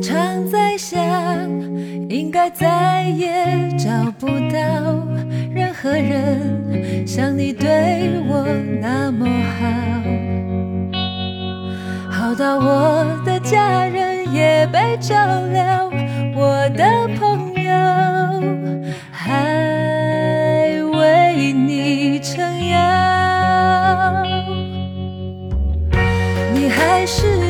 常在想，应该再也找不到任何人像你对我那么好，好到我的家人也被照料，我的朋友还为你撑腰，你还是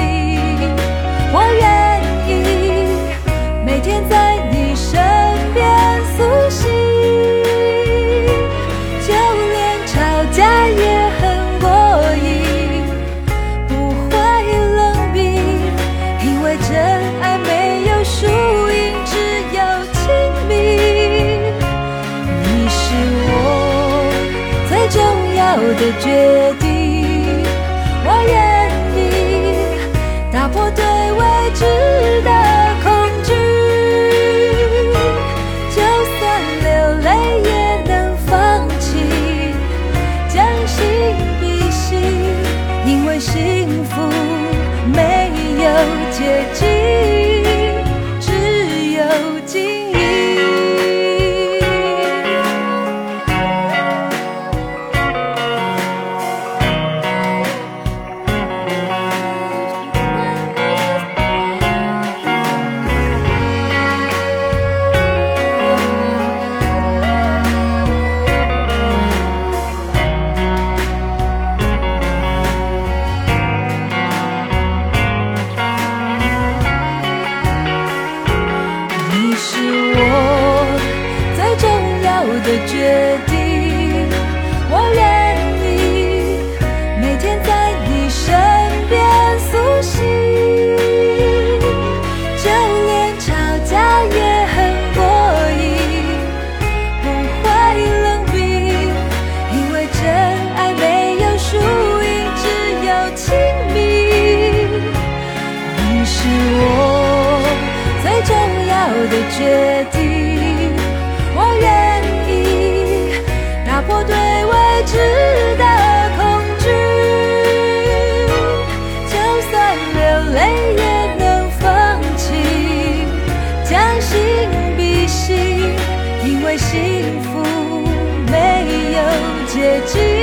的决定，我愿意打破对未知的恐惧，就算流泪也能放弃，将心比心，因为幸福没有捷径，只有经的决定，我愿泪也能放晴，将心比心，因为幸福没有捷径。